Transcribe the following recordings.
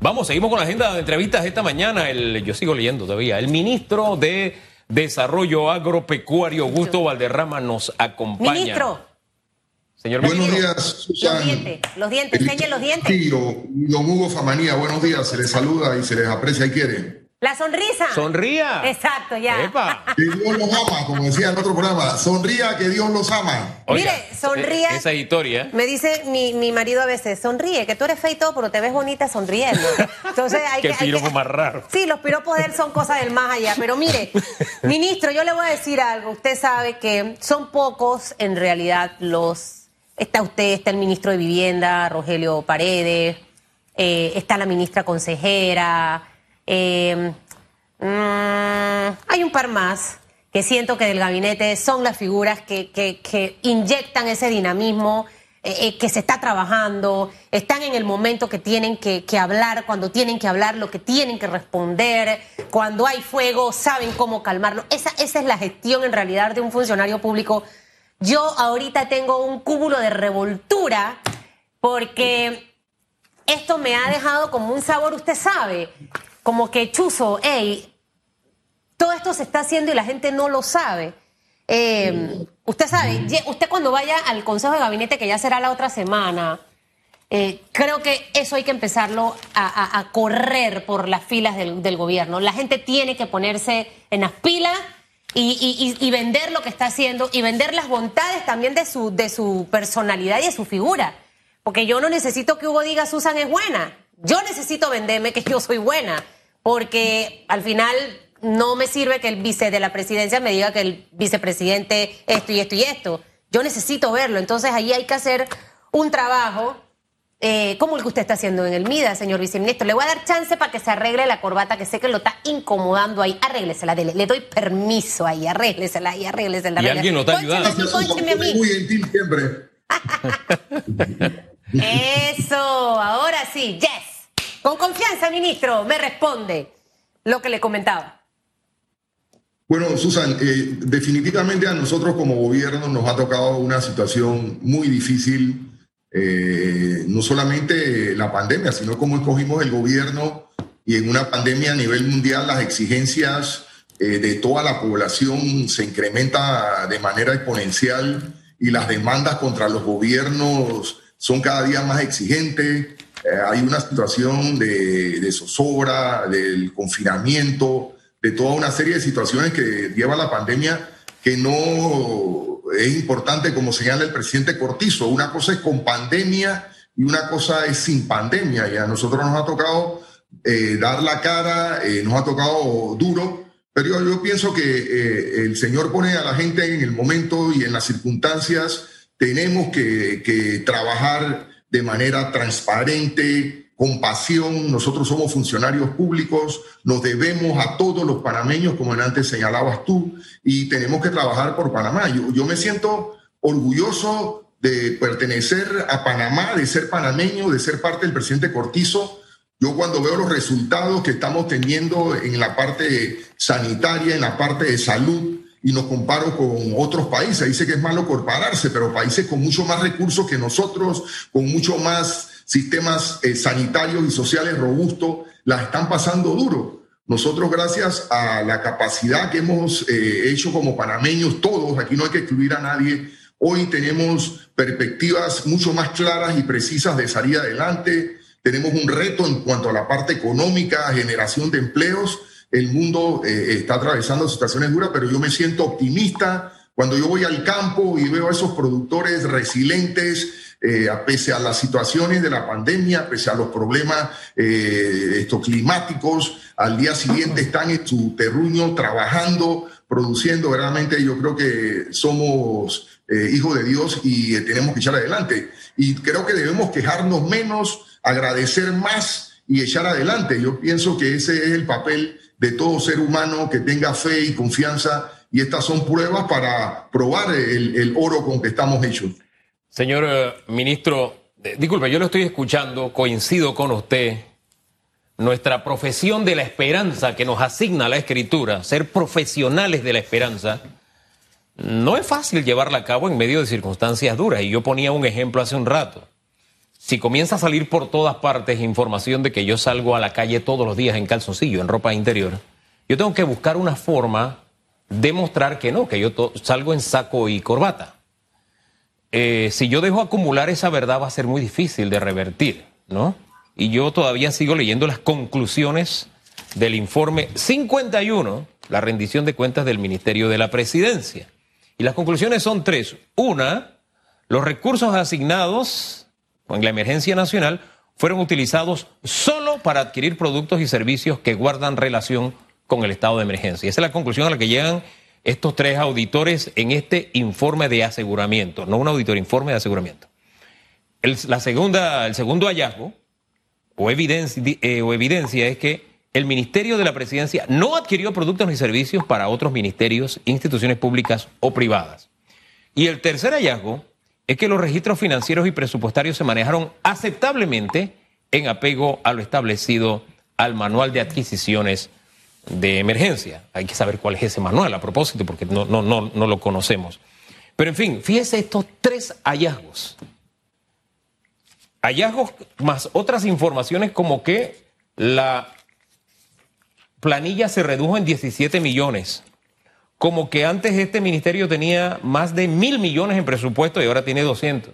Vamos, seguimos con la agenda de entrevistas esta mañana. El, yo sigo leyendo todavía. El ministro de Desarrollo Agropecuario, Augusto Valderrama, nos acompaña. Ministro. Señor Buenos ministro. días, Susan. Los dientes, los dientes, enseñen los dientes. Tío, don Hugo Famanía, buenos días, se les saluda y se les aprecia y quiere. La sonrisa. Sonría. Exacto, ya. Epa. Que Dios los ama, como decía en otro programa. Sonría que Dios los ama. Oiga, Mire, sonría. e- Esa historia. Me dice mi, mi marido a veces, sonríe, que tú eres todo, pero te ves bonita sonriendo. Entonces hay Qué que... hay piropo que- más raro. Sí, los piropos de él son cosas del más allá. Pero mire, ministro, yo le voy a decir algo. Usted sabe que son pocos en realidad los... Está usted, está el ministro de Vivienda, Rogelio Paredes, eh, está la ministra consejera, eh, mm, hay un par más que siento que del gabinete son las figuras que, inyectan ese dinamismo, eh, eh, que se está trabajando, están en el momento que tienen que, que hablar, cuando tienen que hablar, lo que tienen que responder, cuando hay fuego, saben cómo calmarlo. Esa, esa es la gestión en realidad de un funcionario público. Yo ahorita tengo un cúmulo de revoltura porque esto me ha dejado como un sabor, usted sabe, como que chuzo, hey, todo esto se está haciendo y la gente no lo sabe. Eh, usted sabe, ye- usted cuando vaya al Consejo de Gabinete, que ya será la otra semana, eh, creo que eso hay que empezarlo a, a- a correr por las filas del, del gobierno. La gente tiene que ponerse en las pilas y- y vender lo que está haciendo y vender las bondades también de su, de su personalidad y de su figura. Porque yo no necesito que Hugo diga Susan es buena. Yo necesito venderme que yo soy buena. Porque al final no me sirve que el vice de la presidencia me diga que el vicepresidente esto y esto y esto. Yo necesito verlo. Entonces ahí hay que hacer un trabajo eh, como el que usted está haciendo en el MIDA, señor viceministro. Le voy a dar chance para que se arregle la corbata, que sé que lo está incomodando ahí. Arréglesela, dele. Le doy permiso ahí, arréglesela ahí, arréglesela. Y alguien lo está ayudando. Muy gentil siempre. Eso, ahora sí, yes. Con confianza, ministro, me responde lo que le comentaba. Bueno, Susan, eh, definitivamente a nosotros como gobierno nos ha tocado una situación muy difícil, eh, no solamente la pandemia, sino cómo escogimos el gobierno y en una pandemia a nivel mundial las exigencias eh, de toda la población se incrementa de manera exponencial y las demandas contra los gobiernos son cada día más exigentes. Eh, hay una situación de, de zozobra, del confinamiento, de toda una serie de situaciones que lleva la pandemia que no es importante, como señala el presidente Cortizo. Una cosa es con pandemia y una cosa es sin pandemia. Y a nosotros nos ha tocado eh, dar la cara, eh, nos ha tocado duro, pero yo, yo pienso que eh, el Señor pone a la gente en el momento y en las circunstancias. Tenemos que, que trabajar de manera transparente, con pasión. Nosotros somos funcionarios públicos, nos debemos a todos los panameños, como antes señalabas tú, y tenemos que trabajar por Panamá. Yo, yo me siento orgulloso de pertenecer a Panamá, de ser panameño, de ser parte del presidente Cortizo. Yo cuando veo los resultados que estamos teniendo en la parte sanitaria, en la parte de salud, y nos comparo con otros países, dice que es malo compararse, pero países con mucho más recursos que nosotros, con mucho más sistemas eh, sanitarios y sociales robustos, las están pasando duro. Nosotros, gracias a la capacidad que hemos eh, hecho como panameños, todos, aquí no hay que excluir a nadie, hoy tenemos perspectivas mucho más claras y precisas de salir adelante. Tenemos un reto en cuanto a la parte económica, generación de empleos. El mundo eh, está atravesando situaciones duras, pero yo me siento optimista cuando yo voy al campo y veo a esos productores resilientes, eh, a pese a las situaciones de la pandemia, pese a los problemas eh, estos climáticos, al día siguiente están en su terruño trabajando, produciendo. Realmente yo creo que somos eh, hijos de Dios y eh, tenemos que echar adelante. Y creo que debemos quejarnos menos, agradecer más y echar adelante. Yo pienso que ese es el papel de todo ser humano que tenga fe y confianza y estas son pruebas para probar el, oro con que estamos hechos. Señor eh, ministro, disculpe, yo lo estoy escuchando, coincido con usted. Nuestra profesión de la esperanza que nos asigna la escritura, ser profesionales de la esperanza, no es fácil llevarla a cabo en medio de circunstancias duras. Y yo ponía un ejemplo hace un rato. Si comienza a salir por todas partes información de que yo salgo a la calle todos los días en calzoncillo, en ropa interior, yo tengo que buscar una forma de mostrar que no, que yo salgo en saco y corbata. Eh, si yo dejo acumular esa verdad va a ser muy difícil de revertir, ¿no? Y yo todavía sigo leyendo las conclusiones del informe 51, la rendición de cuentas del Ministerio de la Presidencia. Y las conclusiones son tres. Una, los recursos asignados en la emergencia nacional fueron utilizados solo para adquirir productos y servicios que guardan relación con el estado de emergencia. Esa es la conclusión a la que llegan estos tres auditores en este informe de aseguramiento, no un auditor, informe de aseguramiento. El, la segunda, el segundo hallazgo o evidencia, eh, o evidencia es que el Ministerio de la Presidencia no adquirió productos ni servicios para otros ministerios, instituciones públicas o privadas. Y el tercer hallazgo es que los registros financieros y presupuestarios se manejaron aceptablemente en apego a lo establecido al manual de adquisiciones de emergencia. Hay que saber cuál es ese manual a propósito, porque no, no, no, no lo conocemos. Pero en fin, fíjese estos tres hallazgos. Hallazgos más otras informaciones como que la planilla se redujo en 17 millones. Como que antes este ministerio tenía más de mil millones en presupuesto y ahora tiene 200.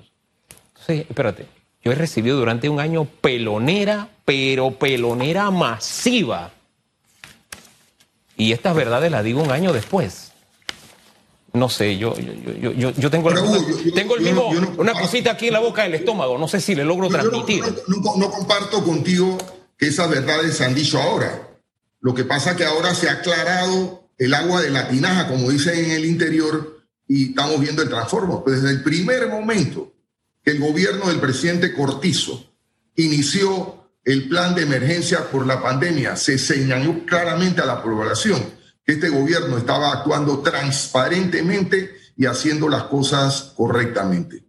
Entonces, espérate, yo he recibido durante un año pelonera, pero pelonera masiva. Y estas verdades las digo un año después. No sé, yo, yo, yo, yo tengo, tengo el mismo, una cosita aquí en la boca del estómago, no sé si le logro transmitir. No, comparto contigo que esas verdades se han dicho ahora. Lo que pasa es que ahora se ha aclarado el agua de la tinaja, como dicen en el interior, y estamos viendo el transformo. Pues desde el primer momento que el gobierno del presidente Cortizo inició el plan de emergencia por la pandemia, se señaló claramente a la población que este gobierno estaba actuando transparentemente y haciendo las cosas correctamente.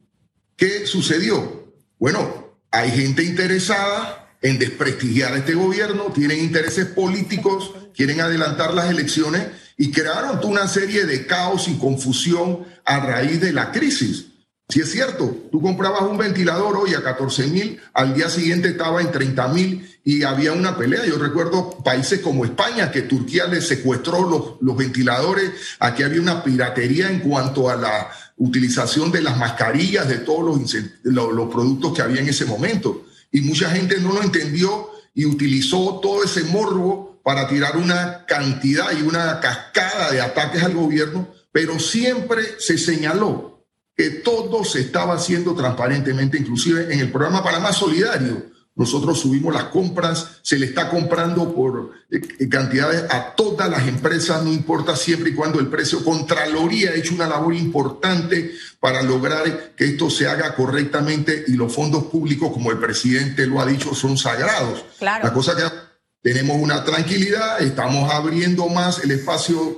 ¿Qué sucedió? Bueno, hay gente interesada en desprestigiar a este gobierno, tienen intereses políticos, quieren adelantar las elecciones y crearon una serie de caos y confusión a raíz de la crisis. Si es cierto, tú comprabas un ventilador hoy a 14 mil, al día siguiente estaba en 30 mil y había una pelea. Yo recuerdo países como España, que Turquía le secuestró los, ventiladores, aquí había una piratería en cuanto a la utilización de las mascarillas, de todos los productos que había en ese momento y mucha gente no lo entendió y utilizó todo ese morbo para tirar una cantidad y una cascada de ataques al gobierno, pero siempre se señaló que todo se estaba haciendo transparentemente, inclusive en el programa Panamá Solidario nosotros subimos las compras, se le está comprando por eh, eh, cantidades a todas las empresas, no importa siempre y cuando el precio. Contraloría ha hecho una labor importante para lograr que esto se haga correctamente y los fondos públicos, como el presidente lo ha dicho, son sagrados. La cosa que tenemos una tranquilidad, estamos abriendo más el espacio,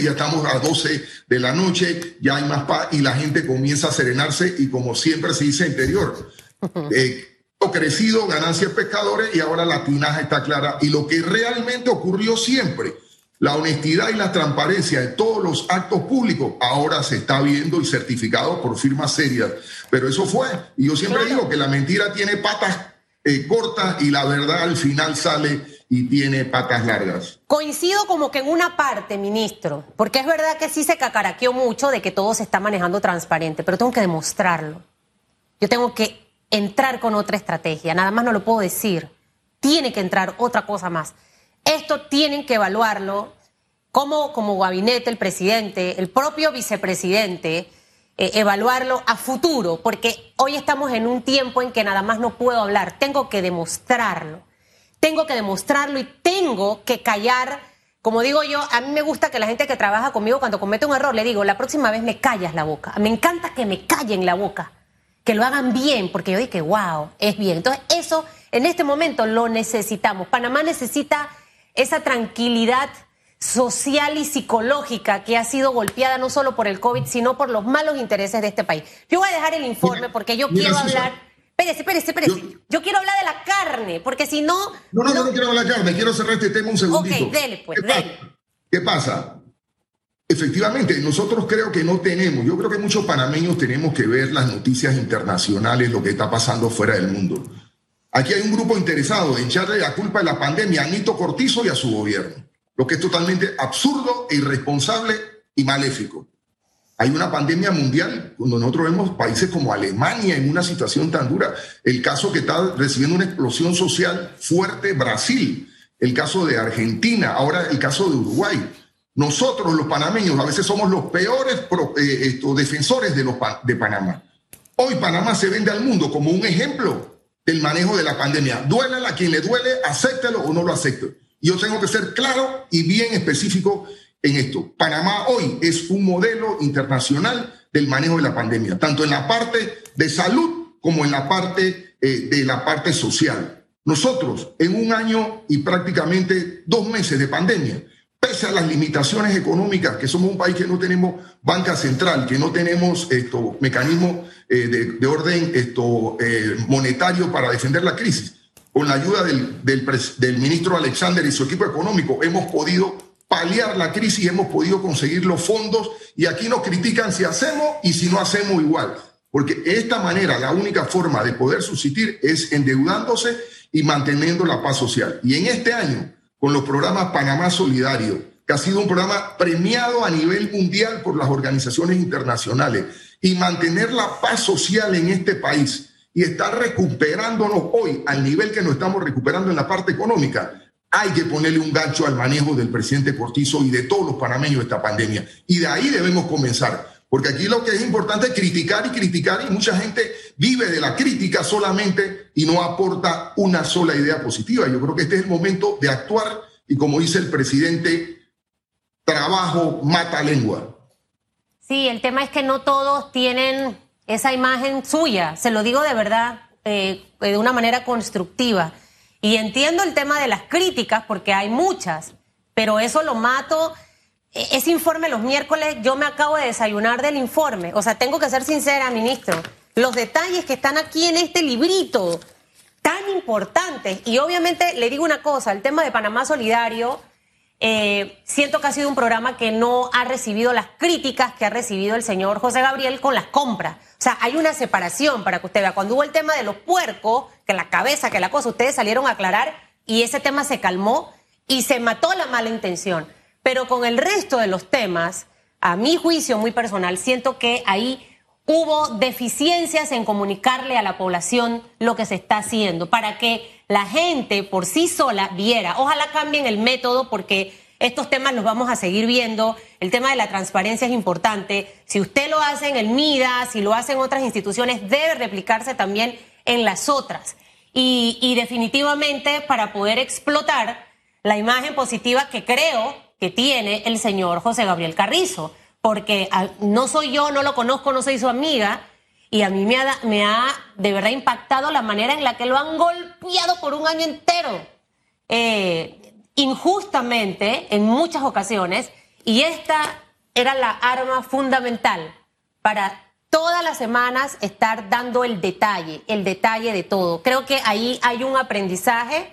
ya estamos a 12 de la noche, ya hay más paz y la gente comienza a serenarse y como siempre se dice interior. Eh, crecido, ganancias pescadores y ahora la tinaja está clara. Y lo que realmente ocurrió siempre, la honestidad y la transparencia de todos los actos públicos, ahora se está viendo y certificado por firmas serias. Pero eso fue. Y yo siempre digo que la mentira tiene patas eh, cortas y la verdad al final sale y tiene patas largas. Coincido como que en una parte, ministro, porque es verdad que sí se cacaraqueó mucho de que todo se está manejando transparente, pero tengo que demostrarlo. Yo tengo que entrar con otra estrategia, nada más no lo puedo decir. Tiene que entrar otra cosa más. Esto tienen que evaluarlo como, como gabinete, el presidente, el propio vicepresidente, eh, evaluarlo a futuro, porque hoy estamos en un tiempo en que nada más no puedo hablar, tengo que demostrarlo. Tengo que demostrarlo y tengo que callar. Como digo yo, a mí me gusta que la gente que trabaja conmigo cuando comete un error le digo, la próxima vez me callas la boca. Me encanta que me callen la boca que lo hagan bien, porque yo dije, wow, es bien. Entonces, eso en este momento lo necesitamos. Panamá necesita esa tranquilidad social y psicológica que ha sido golpeada no solo por el COVID, sino por los malos intereses de este país. Yo voy a dejar el informe porque yo quiero hablar. Espérese, espérese, espérese. Yo, quiero hablar de la carne, porque si no. No, no, no, no quiero hablar de la carne, quiero cerrar este tema un segundito. Ok, dele, pues, ¿Qué dele. ¿Qué pasa? Efectivamente, nosotros creo que no tenemos, yo creo que muchos panameños tenemos que ver las noticias internacionales, lo que está pasando fuera del mundo. Aquí hay un grupo interesado en echarle la culpa de la pandemia a Nito Cortizo y a su gobierno, lo que es totalmente absurdo e irresponsable y maléfico. Hay una pandemia mundial, cuando nosotros vemos países como Alemania en una situación tan dura, el caso que está recibiendo una explosión social fuerte, Brasil, el caso de Argentina, ahora el caso de Uruguay. Nosotros, los panameños, a veces somos los peores eh, defensores de, Panamá. Hoy Panamá se vende al mundo como un ejemplo del manejo de la pandemia. Duélala a quien le duele, acéptelo o no lo acepte. Yo tengo que ser claro y bien específico en esto. Panamá hoy es un modelo internacional del manejo de la pandemia, tanto en la parte de salud como en la parte eh, de la parte social. Nosotros, en un año y prácticamente dos meses de pandemia, pese a las limitaciones económicas, que somos un país que no tenemos banca central, que no tenemos esto, mecanismo eh, de, orden esto, eh, monetario para defender la crisis, con la ayuda del, del, ministro Alexander y su equipo económico, hemos podido paliar la crisis, hemos podido conseguir los fondos y aquí nos critican si hacemos y si no hacemos igual. Porque esta manera la única forma de poder subsistir es endeudándose y manteniendo la paz social. Y en este año, con los programas Panamá Solidario, que ha sido un programa premiado a nivel mundial por las organizaciones internacionales, y mantener la paz social en este país y estar recuperándonos hoy al nivel que nos estamos recuperando en la parte económica, hay que ponerle un gancho al manejo del presidente Cortizo y de todos los panameños de esta pandemia. Y de ahí debemos comenzar. Porque aquí lo que es importante es criticar y criticar y mucha gente vive de la crítica solamente y no aporta una sola idea positiva. Yo creo que este es el momento de actuar y como dice el presidente, trabajo mata lengua. Sí, el tema es que no todos tienen esa imagen suya, se lo digo de verdad, eh, de una manera constructiva. Y entiendo el tema de las críticas porque hay muchas, pero eso lo mato e-, ese informe los miércoles, yo me acabo de desayunar del informe. O sea, tengo que ser sincera, ministro. Los detalles que están aquí en este librito, tan importantes. Y obviamente le digo una cosa, el tema de Panamá Solidario, eh, siento que ha sido un programa que no ha recibido las críticas que ha recibido el señor José Gabriel con las compras. O sea, hay una separación para que usted vea. Cuando hubo el tema de los puercos, que la cabeza, que la cosa, ustedes salieron a aclarar y ese tema se calmó y se mató la mala intención. Pero con el resto de los temas, a mi juicio muy personal, siento que ahí hubo deficiencias en comunicarle a la población lo que se está haciendo para que la gente por sí sola viera. Ojalá cambien el método porque estos temas los vamos a seguir viendo. El tema de la transparencia es importante. Si usted lo hace en el MIDA, si lo hace en otras instituciones, debe replicarse también en las otras. Y, definitivamente para poder explotar la imagen positiva que creo que tiene el señor José Gabriel Carrizo, porque no soy yo, no lo conozco, no soy su amiga, y a mí me ha, me ha de verdad impactado la manera en la que lo han golpeado por un año entero, eh, injustamente en muchas ocasiones, y esta era la arma fundamental para todas las semanas estar dando el detalle, el detalle de todo. Creo que ahí hay un aprendizaje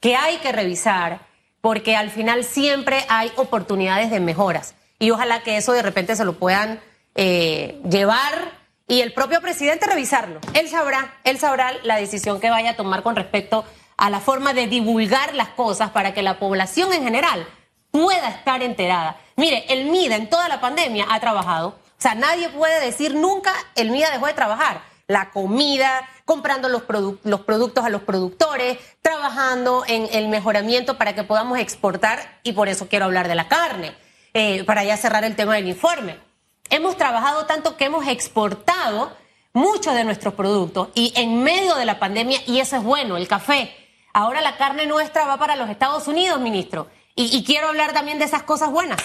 que hay que revisar porque al final siempre hay oportunidades de mejoras. Y ojalá que eso de repente se lo puedan eh, llevar y el propio presidente revisarlo. Él sabrá, él sabrá la decisión que vaya a tomar con respecto a la forma de divulgar las cosas para que la población en general pueda estar enterada. Mire, el MIDA en toda la pandemia ha trabajado. O sea, nadie puede decir nunca el MIDA dejó de trabajar. La comida, comprando los, los productos a los productores, trabajando en el mejoramiento para que podamos exportar y por eso quiero hablar de la carne, eh, para ya cerrar el tema del informe. Hemos trabajado tanto que hemos exportado muchos de nuestros productos y en medio de la pandemia, y eso es bueno, el café. Ahora la carne nuestra va para los Estados Unidos, ministro. Y, quiero hablar también de esas cosas buenas.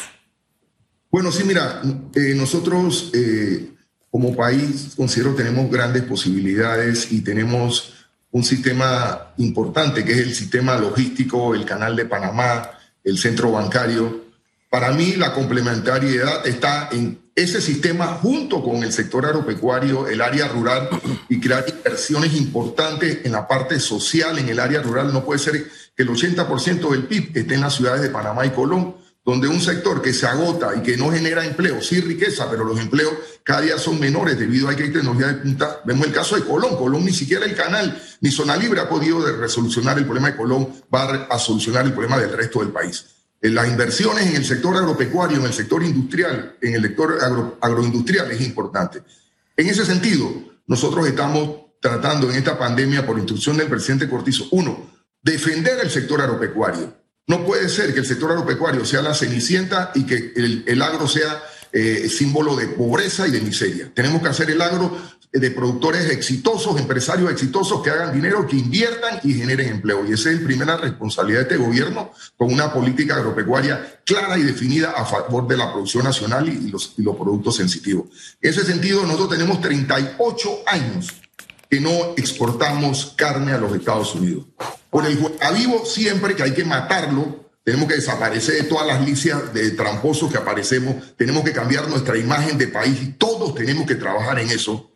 Bueno, sí, mira, eh, nosotros eh, como país considero tenemos grandes posibilidades y tenemos un sistema importante que es el sistema logístico, el canal de Panamá, el centro bancario. Para mí la complementariedad está en ese sistema junto con el sector agropecuario, el área rural y crear inversiones importantes en la parte social, en el área rural. No puede ser que el 80% del PIB esté en las ciudades de Panamá y Colón donde un sector que se agota y que no genera empleo, sí riqueza, pero los empleos cada día son menores debido a que hay tecnología de punta. Vemos el caso de Colón. Colón ni siquiera el canal ni Zona Libre ha podido resolucionar el problema de Colón, va a solucionar el problema del resto del país. En las inversiones en el sector agropecuario, en el sector industrial, en el sector agroindustrial es importante. En ese sentido, nosotros estamos tratando en esta pandemia, por instrucción del presidente Cortizo, uno, defender el sector agropecuario no puede ser que el sector agropecuario sea la cenicienta y que el, agro sea eh, símbolo de pobreza y de miseria. Tenemos que hacer el agro de productores exitosos, empresarios exitosos que hagan dinero, que inviertan y generen empleo. Y esa es la primera responsabilidad de este gobierno con una política agropecuaria clara y definida a favor de la producción nacional y los, y los productos sensitivos. En ese sentido, nosotros tenemos 38 años que no exportamos carne a los Estados Unidos. Por el a vivo siempre que hay que matarlo, tenemos que desaparecer de todas las licias de tramposos que aparecemos, tenemos que cambiar nuestra imagen de país y todos tenemos que trabajar en eso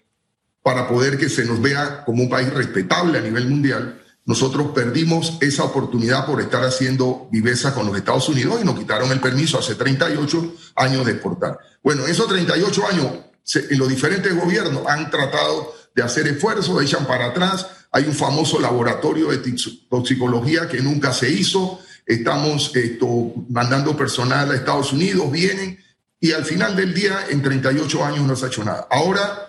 para poder que se nos vea como un país respetable a nivel mundial. Nosotros perdimos esa oportunidad por estar haciendo viveza con los Estados Unidos y nos quitaron el permiso hace 38 años de exportar. Bueno, esos 38 años, en los diferentes gobiernos han tratado de hacer esfuerzos, echan para atrás. Hay un famoso laboratorio de toxicología que nunca se hizo. Estamos mandando personal a Estados Unidos, vienen y al final del día, en 38 años no se ha hecho nada. Ahora,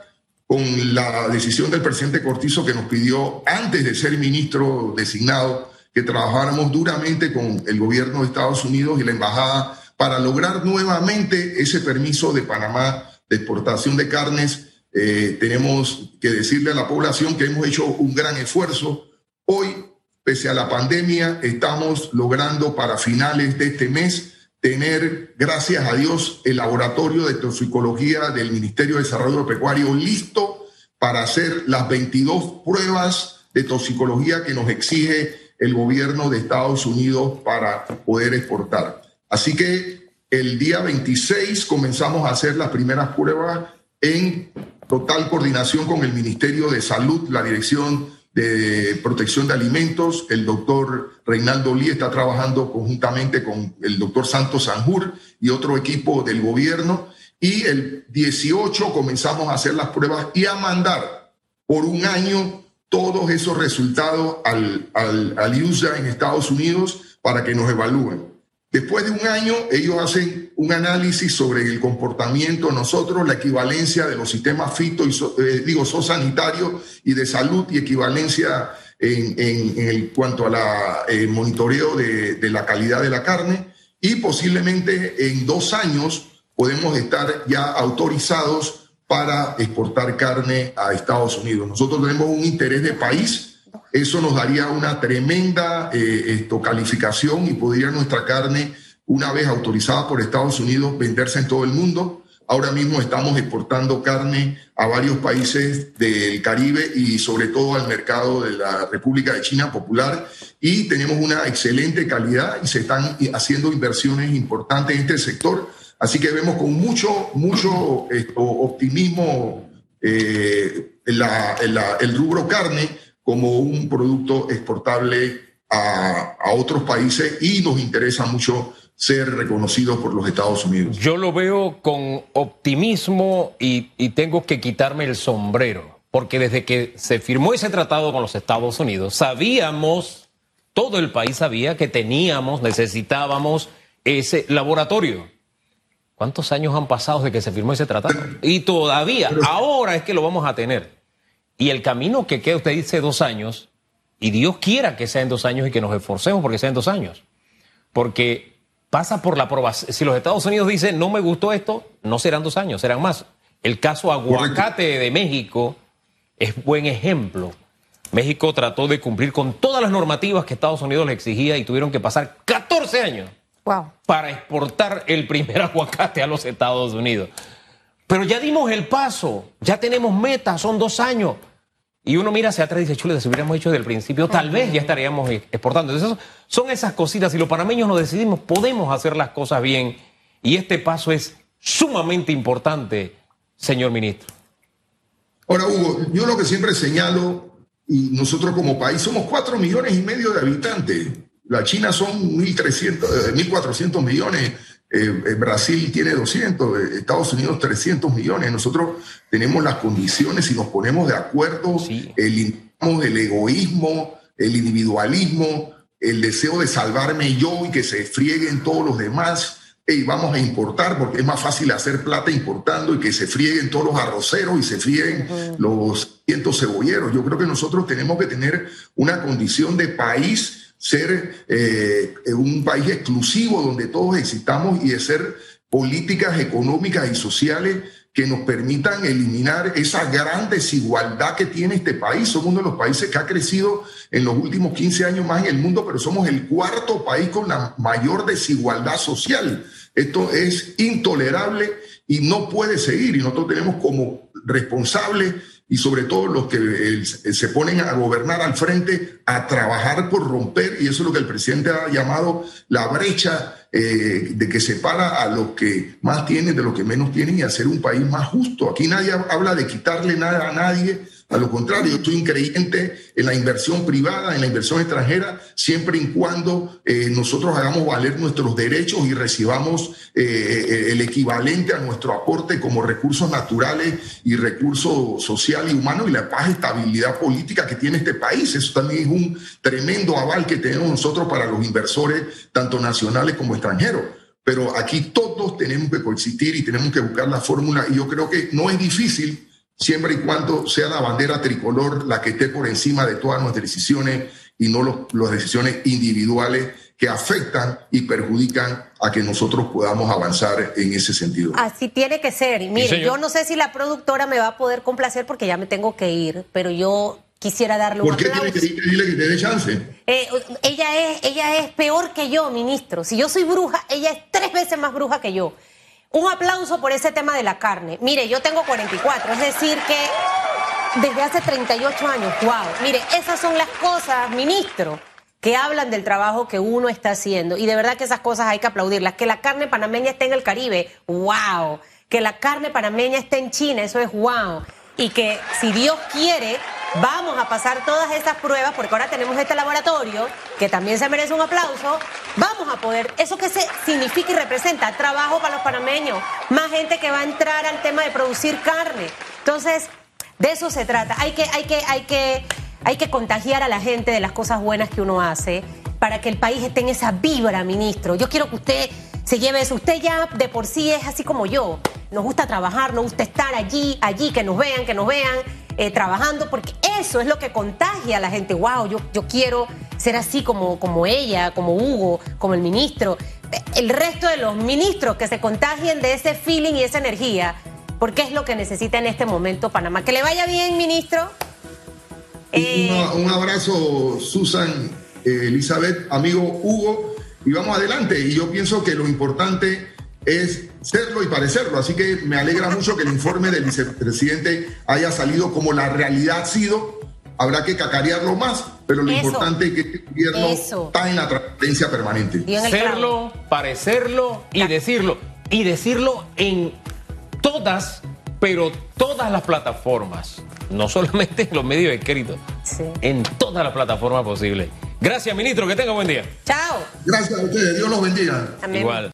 con la decisión del presidente Cortizo que nos pidió, antes de ser ministro designado, que trabajáramos duramente con el gobierno de Estados Unidos y la embajada para lograr nuevamente ese permiso de Panamá de exportación de carnes eh, tenemos que decirle a la población que hemos hecho un gran esfuerzo. Hoy, pese a la pandemia, estamos logrando para finales de este mes tener, gracias a Dios, el laboratorio de toxicología del Ministerio de Desarrollo Pecuario listo para hacer las 22 pruebas de toxicología que nos exige el gobierno de Estados Unidos para poder exportar. Así que el día 26 comenzamos a hacer las primeras pruebas en total coordinación con el Ministerio de Salud, la Dirección de Protección de Alimentos. El doctor Reinaldo Lee está trabajando conjuntamente con el doctor Santos Sanjur y otro equipo del gobierno. Y el 18 comenzamos a hacer las pruebas y a mandar por un año todos esos resultados al, al, en Estados Unidos para que nos evalúen. Después de un año, ellos hacen un análisis sobre el comportamiento nosotros, la equivalencia de los sistemas fito y eh, digo, sanitario y de salud y equivalencia en, cuanto a la eh, monitoreo de, de la calidad de la carne y posiblemente en dos años podemos estar ya autorizados para exportar carne a Estados Unidos. Nosotros tenemos un interés de país eso nos daría una tremenda eh, calificación y podría nuestra carne, una vez autorizada por Estados Unidos, venderse en todo el mundo. Ahora mismo estamos exportando carne a varios países del Caribe y sobre todo al mercado de la República de China Popular y tenemos una excelente calidad y se están haciendo inversiones importantes en este sector. Así que vemos con mucho, mucho optimismo eh, el rubro carne como un producto exportable a, otros países y nos interesa mucho ser reconocidos por los Estados Unidos. Yo lo veo con optimismo y, y, tengo que quitarme el sombrero, porque desde que se firmó ese tratado con los Estados Unidos, sabíamos, todo el país sabía que teníamos, necesitábamos ese laboratorio. ¿Cuántos años han pasado desde que se firmó ese tratado? Y todavía, ahora es que lo vamos a tener. Y el camino que queda, usted dice dos años, y Dios quiera que sea en dos años y que nos esforcemos porque sea en dos años. Porque pasa por la aprobación. Si los Estados Unidos dicen no me gustó esto, no serán dos años, serán más. El caso aguacate de México es buen ejemplo. México trató de cumplir con todas las normativas que Estados Unidos le exigía y tuvieron que pasar 14 años para exportar el primer aguacate a los Estados Unidos. Pero ya dimos el paso, ya tenemos metas, son dos años. Y uno mira hacia atrás y dice, chule, si hubiéramos hecho desde el principio, tal vez ya estaríamos exportando. Entonces, son esas cositas. Si los panameños nos decidimos, podemos hacer las cosas bien. Y este paso es sumamente importante, señor ministro. Ahora, Hugo, yo lo que siempre señalo, y nosotros como país somos cuatro millones y medio de habitantes. La China son 1.300, 1.400 millones. Brasil tiene 200, Estados Unidos 300 millones. Nosotros tenemos las condiciones y nos ponemos de acuerdo, eliminamos el egoísmo, el individualismo, el deseo de salvarme yo y que se frieguen todos los demás. Y vamos a importar porque es más fácil hacer plata importando y que se frieguen todos los arroceros y se frieguen los cientos cebolleros. Yo creo que nosotros tenemos que tener una condición de país, ser eh, un país exclusivo donde todos existamos y de ser políticas económicas y sociales que nos permitan eliminar esa gran desigualdad que tiene este país. Somos uno de los países que ha crecido en los últimos 15 años más en el mundo, pero somos el cuarto país con la mayor desigualdad social. Esto es intolerable y no puede seguir. Y nosotros tenemos como responsables y sobre todo los que se ponen a gobernar al frente, a trabajar por romper, y eso es lo que el presidente ha llamado la brecha eh, de que separa a los que más tienen de los que menos tienen y hacer un país más justo. Aquí nadie habla de quitarle nada a nadie, a lo contrario, yo estoy increyente en la inversión privada, en la inversión extranjera, siempre y cuando eh, nosotros hagamos valer nuestros derechos y recibamos eh, eh, el equivalente a nuestro aporte como recursos naturales y recursos social y humano y la paz estabilidad política que tiene este país. Eso también es un tremendo aval que tenemos nosotros para los inversores, tanto nacionales como extranjeros pero aquí todos tenemos que coexistir y tenemos que buscar la fórmula y yo creo que no es difícil siempre y cuando sea la bandera tricolor la que esté por encima de todas nuestras decisiones y no las decisiones individuales que afectan y perjudican a que nosotros podamos avanzar en ese sentido. Así tiene que ser. Y mire, yo no sé si la productora me va a poder complacer porque ya me tengo que ir, pero yo quisiera darle un ¿Por qué tiene que decirle que te dé chance? Eh, ella, es, ella es peor que yo, ministro. Si yo soy bruja, ella es tres veces más bruja que yo. Un aplauso por ese tema de la carne. Mire, yo tengo 44, es decir que desde hace 38 años, wow. Mire, esas son las cosas, ministro, que hablan del trabajo que uno está haciendo. Y de verdad que esas cosas hay que aplaudirlas. Que la carne panameña esté en el Caribe, wow. Que la carne panameña esté en China, eso es wow. Y que si Dios quiere, Vamos a pasar todas esas pruebas porque ahora tenemos este laboratorio que también se merece un aplauso. Vamos a poder, eso que significa y representa trabajo para los panameños, más gente que va a entrar al tema de producir carne. Entonces, de eso se trata. Hay que, hay que, hay que, hay que contagiar a la gente de las cosas buenas que uno hace para que el país esté en esa vibra, ministro. Yo quiero que usted se lleve eso. Usted ya de por sí es así como yo. Nos gusta trabajar, nos gusta estar allí, allí, que nos vean, que nos vean eh, trabajando, porque eso es lo que contagia a la gente. Wow, yo, yo quiero ser así como, como ella, como Hugo, como el ministro. El resto de los ministros que se contagien de ese feeling y esa energía, porque es lo que necesita en este momento Panamá. Que le vaya bien, ministro. Un abrazo, Susan, eh, Elizabeth, amigo Hugo, y vamos adelante. Y yo pienso que lo importante es serlo y parecerlo. Así que me alegra mucho que el informe del vicepresidente haya salido como la realidad ha sido. Habrá que cacarearlo más, pero lo importante es que este gobierno está en la transparencia permanente. Serlo, parecerlo y decirlo. Y decirlo en todas, pero todas las plataformas. No solamente en los medios escritos, en todas las plataformas posibles. Gracias, ministro. Que tenga buen día. Chao. Gracias a ustedes. Dios los bendiga. Igual.